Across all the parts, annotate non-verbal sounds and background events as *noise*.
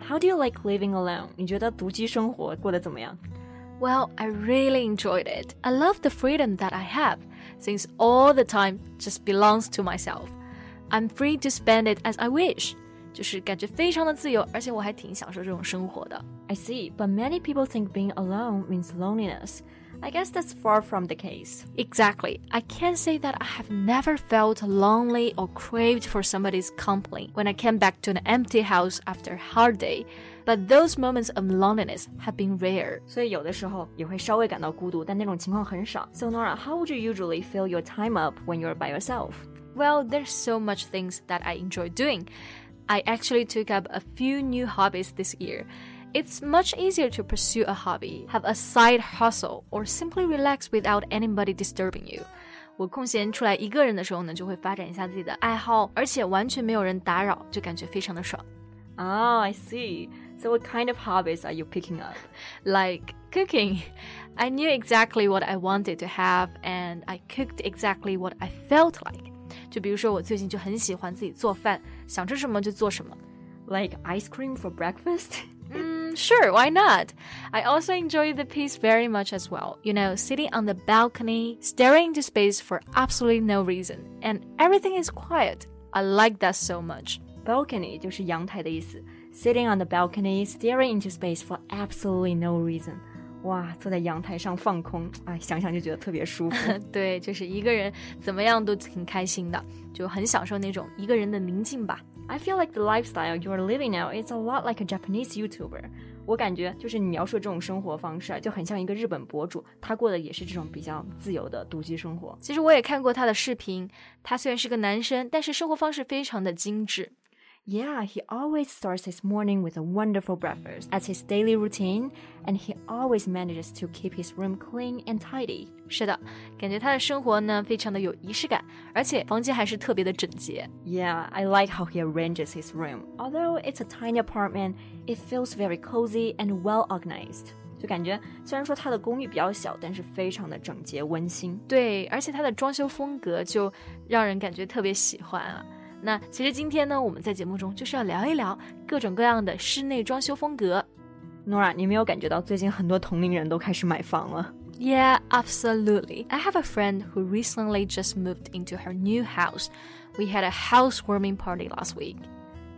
How do you like living alone？你觉得独居生活过得怎么样？Well, I really enjoyed it. I love the freedom that I have, since all the time just belongs to myself. I'm free to spend it as I wish. 就是感觉非常的自由，而且我还挺享受这种生活的。I see, but many people think being alone means loneliness. I guess that's far from the case. Exactly. I can't say that I have never felt lonely or craved for somebody's company when I came back to an empty house after a hard day. But those moments of loneliness have been rare. So, Norah, how would you usually fill your time up when you're by yourself? Well, there's so much things that I enjoy doing. I actually took up a few new hobbies this year. It's much easier to pursue a hobby, have a side hustle, or simply relax without anybody disturbing you. 我空闲出来一个人的时候呢，就会发展一下自己的爱好，而且完全没有人打扰，就感觉非常的爽。Oh, I see. So what kind of hobbies are you picking up? Like cooking. I knew exactly what I wanted to have, and I cooked exactly what I felt like. 就比如说，我最近就很喜欢自己做饭，想吃什么就做什么。Like ice cream for breakfast? *laughs* Sure, why not? I also enjoy the peace very much as well. You know, sitting on the balcony, staring into space for absolutely no reason, and everything is quiet. I like that so much. Balcony Sitting on the balcony, staring into space for absolutely no reason. 哇，坐在阳台上放空，哎，想想就觉得特别舒服。对，就是一个人怎么样都挺开心的，就很享受那种一个人的宁静吧。*laughs* I feel like the lifestyle you are living now is a lot like a Japanese YouTuber。我感觉就是你描述这种生活方式啊，就很像一个日本博主，他过的也是这种比较自由的独居生活。其实我也看过他的视频，他虽然是个男生，但是生活方式非常的精致。Yeah, he always starts his morning with a wonderful breakfast as his daily routine, and he always manages to keep his room clean and tidy. 是的，感觉他的生活呢非常的有仪式感，而且房间还是特别的整洁。Yeah, I like how he arranges his room. Although it's a tiny apartment, it feels very cozy and well organized. 就感觉虽然说他的公寓比较小，但是非常的整洁温馨。对，而且他的装修风格就让人感觉特别喜欢啊。 那其实今天呢，我们在节目中就是要聊一聊各种各样的室内装修风格。Norah，你没有感觉到最近很多同龄人都开始买房了？Yeah, absolutely. I have a friend who recently just moved into her new house. We had a housewarming party last week.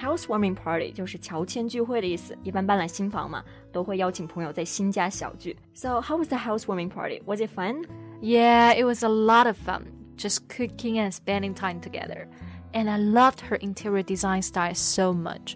Housewarming party 就是乔迁聚会的意思，一般搬来新房嘛，都会邀请朋友在新家小聚。So how was the housewarming party? Was it fun? Yeah, it was a lot of fun. Just cooking and spending time together and I loved her interior design style so much.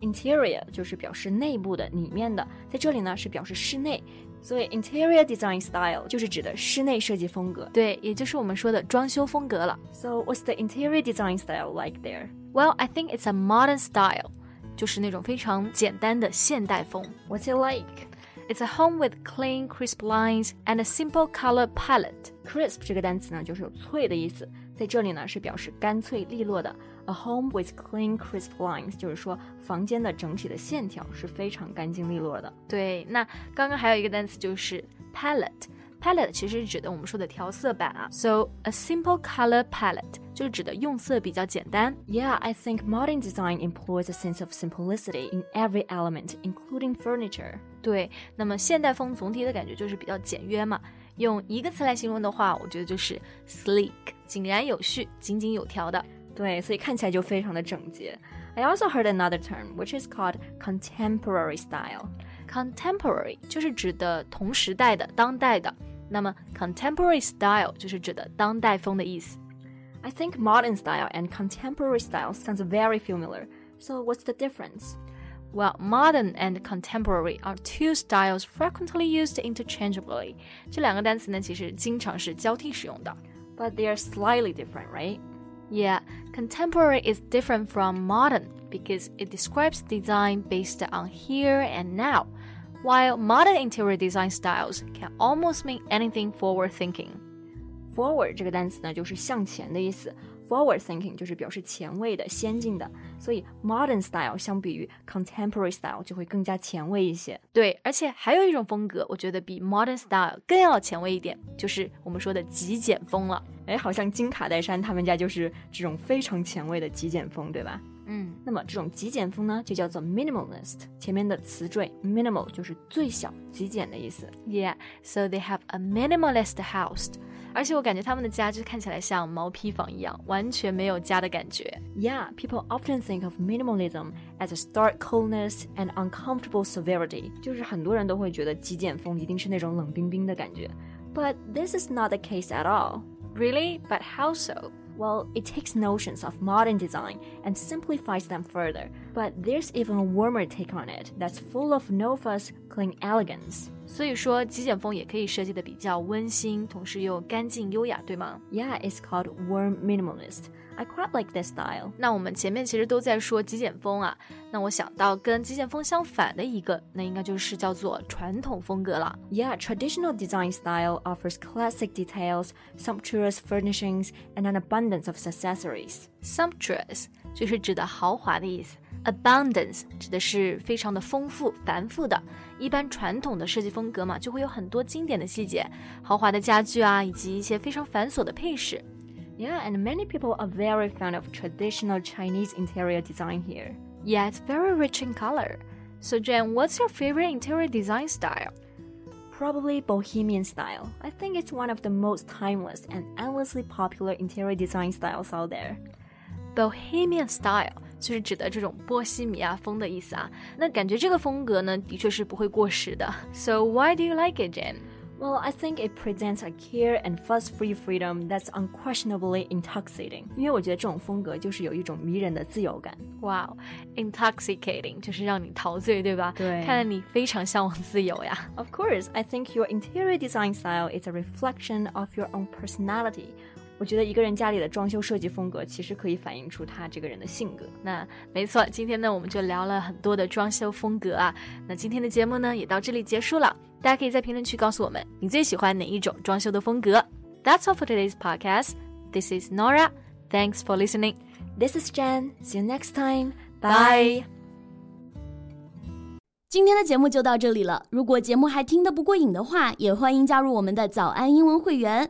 Interior 就是表示内部的、里面的，在这里呢是表示室内，所以 interior design style 就是指的室内设计风格。对，也就是我们说的装修风格了。So what's the interior design style like there? Well, I think it's a modern style，就是那种非常简单的现代风。What's it like? It's a home with clean, crisp lines and a simple color palette. Crisp 这个单词呢，就是有脆的意思。 在这里呢是表示干脆利落的。A home with clean, crisp lines，就是说房间的整体的线条是非常干净利落的。对，那刚刚还有一个单词就是 palette。palette 其实是指的我们说的调色板啊。So a simple color palette 就是指的用色比较简单。Yeah, I think modern design employs a sense of simplicity in every element, including furniture. 对，那么现代风总体的感觉就是比较简约嘛。 用一个词来形容的话，我觉得就是 sleek，井然有序、井井有条的。对，所以看起来就非常的整洁。I also heard another term which is called contemporary style. Contemporary 就是指的同时代的、当代的。那么 contemporary style 就是指的当代风的意思。I think modern style and contemporary style sounds very familiar. So what's the difference? Well, modern and contemporary are two styles frequently used interchangeably. 这两个单词呢，其实经常是交替使用的。But they are slightly different, right? Yeah, contemporary is different from modern because it describes design based on here and now, while modern interior design styles can almost mean anything forward thinking. Forward 这个单词呢，就是向前的意思。 Forward thinking 就是表示前卫的、先进的，所以 modern style 相比于 contemporary style 就会更加前卫一些。对，而且还有一种风格，我觉得比 modern style 更要前卫一点，就是我们说的极简风了。哎，好像金卡戴珊他们家就是这种非常前卫的极简风，对吧？嗯，那么这种极简风呢，就叫做 minimalist。前面的词缀 minimal 就是最小、极简的意思。Yeah, so they have a minimalist house. 而且我感觉他们的家就看起来像毛坯房一样，完全没有家的感觉。Yeah, people often think of minimalism as a stark coldness and uncomfortable severity，就是很多人都会觉得极简风一定是那种冷冰冰的感觉。But this is not the case at all. Really? But how so? Well, it takes notions of modern design and simplifies them further, but there's even a warmer take on it that's full of no fuss, clean elegance. 所以说，极简风也可以设计的比较温馨，同时又干净优雅，对吗？Yeah, it's called warm minimalist. I quite like this style. 那我们前面其实都在说极简风啊，那我想到跟极简风相反的一个，那应该就是叫做传统风格了。Yeah, traditional design style offers classic details, sumptuous furnishings, and an abundance of accessories. Sumptuous 就是指的豪华的意思。Abundance 指的是非常的丰富、繁复的。一般传统的设计风格嘛，就会有很多经典的细节、豪华的家具啊，以及一些非常繁琐的配饰。 Yeah, and many people are very fond of traditional Chinese interior design here. Yeah, it's very rich in color. So, Jen, what's your favorite interior design style? Probably Bohemian style. I think it's one of the most timeless and endlessly popular interior design styles out there. Bohemian style 就是指的这种波西米亚风的意思啊。那感觉这个风格呢，的确是不会过时的。So why do you like it, Jen? Well, I think it presents a care and fuss-free freedom that's unquestionably intoxicating. 因为我觉得这种风格就是有一种迷人的自由感。Wow, intoxicating 就是让你陶醉，对吧？对。看来你非常向往自由呀。Of course, I think your interior design style is a reflection of your own personality. 我觉得一个人家里的装修设计风格，其实可以反映出他这个人的性格。那没错，今天呢，我们就聊了很多的装修风格啊。那今天的节目呢，也到这里结束了。 大家可以在评论区告诉我们，你最喜欢哪一种装修的风格。That's all for today's podcast. This is Nora. Thanks for listening. This is Jen. See you next time. Bye. 今天的节目就到这里了。如果节目还听得不过瘾的话，也欢迎加入我们的早安英文会员。